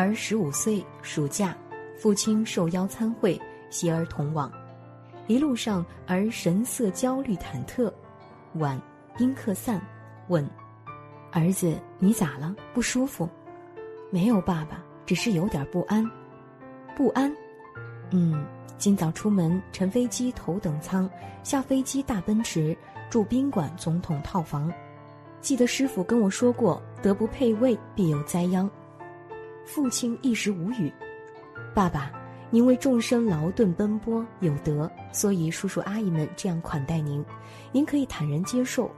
儿十五岁，暑假，父亲受邀参会，携儿同往。一路上，儿神色焦虑忐忑。晚，宾客散，问：“儿子，你咋了？不舒服？”“没有，爸爸，只是有点不安。”“不安？”“嗯，今早出门，乘飞机头等舱，下飞机大奔驰，住宾馆总统套房。记得师傅跟我说过，德不配位，必有灾殃。”父亲一时无语。爸爸，您为众生劳顿奔波，有德，所以叔叔阿姨们这样款待您，您可以坦然接受。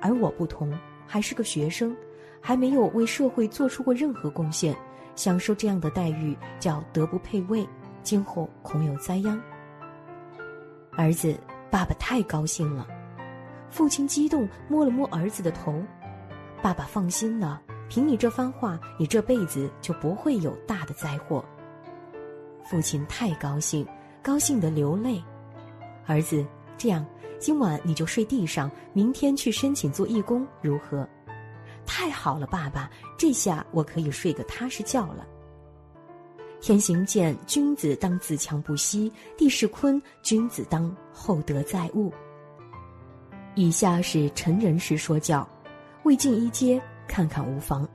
而我不同，还是个学生，还没有为社会做出过任何贡献，享受这样的待遇叫德不配位，今后恐有灾殃。儿子，爸爸太高兴了。父亲激动，摸了摸儿子的头。爸爸放心了。凭你这番话，你这辈子就不会有大的灾祸。父亲太高兴，高兴得流泪。儿子，这样，今晚你就睡地上，明天去申请做义工，如何？太好了，爸爸，这下我可以睡个踏实觉了。天行健，君子当自强不息；地势坤，君子当厚德载物。以下是成人时说教，未尽一阶。看看无妨。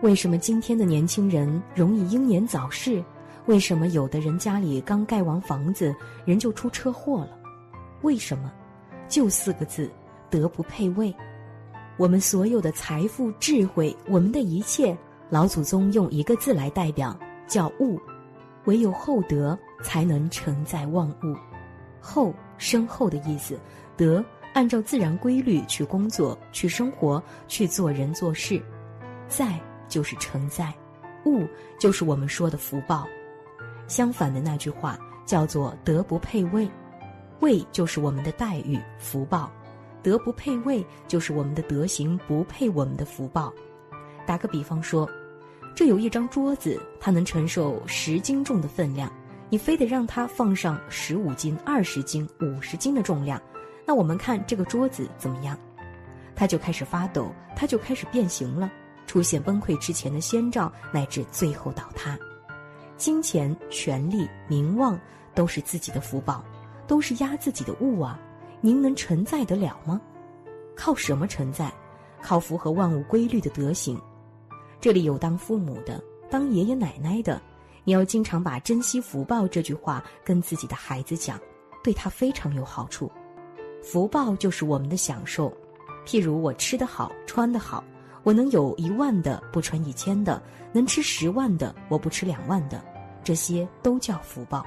为什么今天的年轻人容易英年早逝？为什么有的人家里刚盖完房子，人就出车祸了？为什么？就四个字：德不配位。我们所有的财富、智慧，我们的一切，老祖宗用一个字来代表，叫物。唯有厚德，才能承载万物。厚，深厚的意思。德。按照自然规律去工作、去生活、去做人做事，在就是承载，物就是我们说的福报。相反的那句话叫做德不配位，位就是我们的待遇、福报；德不配位就是我们的德行不配我们的福报。打个比方说，这有一张桌子，它能承受十斤重的分量，你非得让它放上十五斤、二十斤、五十斤的重量。那我们看这个桌子怎么样？它就开始发抖，它就开始变形了，出现崩溃之前的先兆，乃至最后倒塌。金钱、权力、名望都是自己的福报，都是压自己的物啊！您能承载得了吗？靠什么承载？靠符合万物规律的德行。这里有当父母的，当爷爷奶奶的，你要经常把珍惜福报这句话跟自己的孩子讲，对他非常有好处。福报就是我们的享受，譬如我吃得好，穿得好，我能有一万的不穿一千的，能吃十万的我不吃两万的，这些都叫福报。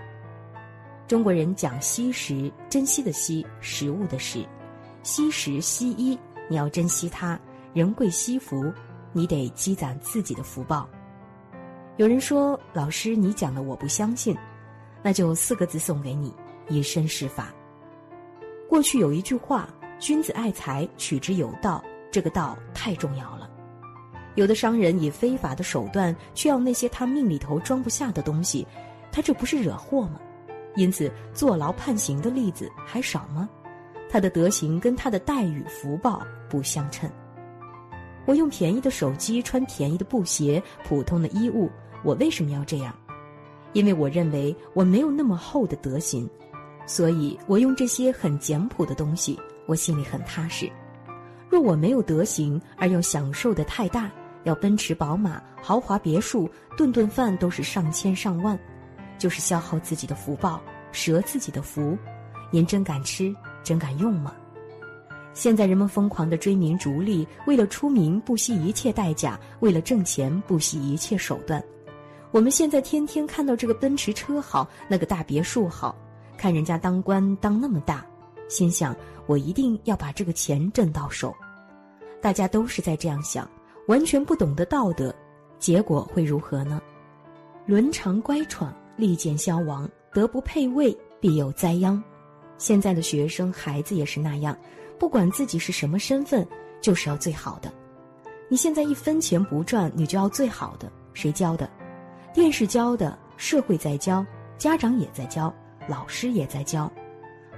中国人讲惜食，珍惜的惜，食物的食，惜食惜衣，你要珍惜它。人贵惜福，你得积攒自己的福报。有人说，老师你讲的我不相信，那就四个字送给你：以身试法。过去有一句话：“君子爱财，取之有道。”这个道太重要了。有的商人以非法的手段去要那些他命里头装不下的东西，他这不是惹祸吗？因此，坐牢判刑的例子还少吗？他的德行跟他的待遇福报不相称。我用便宜的手机，穿便宜的布鞋，普通的衣物，我为什么要这样？因为我认为我没有那么厚的德行。所以我用这些很简朴的东西，我心里很踏实。若我没有德行，而又享受的太大，要奔驰宝马、豪华别墅，顿顿饭都是上千上万，就是消耗自己的福报，折自己的福。您真敢吃，真敢用吗？现在人们疯狂的追名逐利，为了出名不惜一切代价，为了挣钱不惜一切手段。我们现在天天看到这个奔驰车好，那个大别墅好。看人家当官当那么大，心想我一定要把这个钱挣到手。大家都是在这样想，完全不懂得道德，结果会如何呢？伦常乖闯，利剑消亡，德不配位，必有灾殃。现在的学生孩子也是那样，不管自己是什么身份，就是要最好的。你现在一分钱不赚，你就要最好的，谁教的？电视教的，社会在教，家长也在教，老师也在教。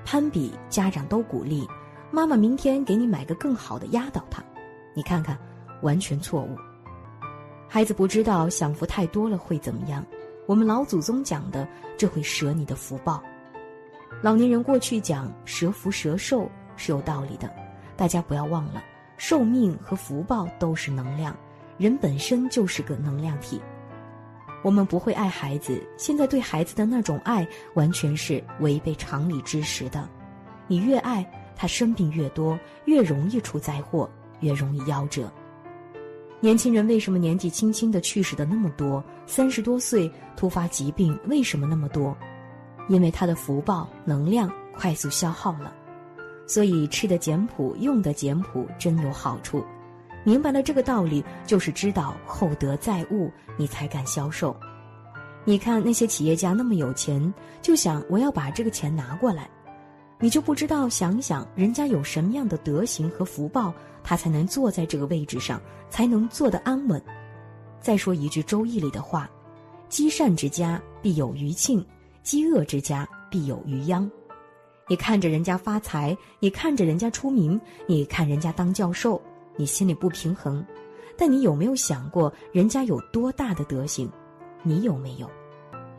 攀比，家长都鼓励，妈妈明天给你买个更好的压倒他。你看看，完全错误。孩子不知道享福太多了会怎么样。我们老祖宗讲的，这会折你的福报。老年人过去讲蛇福蛇寿是有道理的，大家不要忘了，寿命和福报都是能量，人本身就是个能量体。我们不会爱孩子，现在对孩子的那种爱完全是违背常理知识的。你越爱他，生病越多，越容易出灾祸，越容易夭折。年轻人为什么年纪轻轻的去世的那么多？三十多岁突发疾病为什么那么多？因为他的福报能量快速消耗了。所以吃的简朴，用的简朴，真有好处。明白了这个道理，就是知道厚德载物，你才敢销售。你看那些企业家那么有钱，就想我要把这个钱拿过来。你就不知道想想人家有什么样的德行和福报，他才能坐在这个位置上，才能坐得安稳。再说一句《周易》里的话：“积善之家必有余庆，积恶之家必有余殃。”你看着人家发财，你看着人家出名，你看人家当教授，你心里不平衡。但你有没有想过人家有多大的德行？你有没有？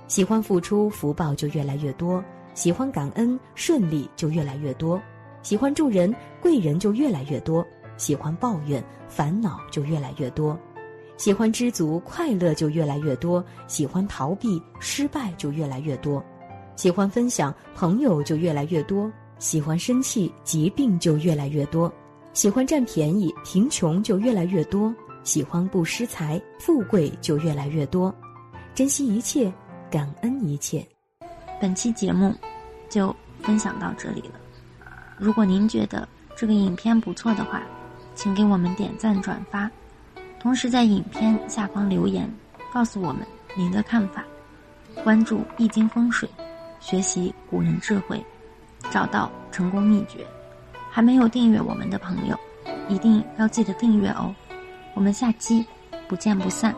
喜欢付出，福报就越来越多。喜欢感恩，顺利就越来越多；喜欢助人，贵人就越来越多；喜欢抱怨，烦恼就越来越多；喜欢知足，快乐就越来越多；喜欢逃避，失败就越来越多；喜欢分享，朋友就越来越多；喜欢生气，疾病就越来越多；喜欢占便宜，贫穷就越来越多；喜欢不失财，富贵就越来越多。珍惜一切，感恩一切。本期节目就分享到这里了。如果您觉得这个影片不错的话，请给我们点赞转发，同时在影片下方留言，告诉我们您的看法。关注易经风水，学习古人智慧，找到成功秘诀。还没有订阅我们的朋友，一定要记得订阅哦。我们下期不见不散。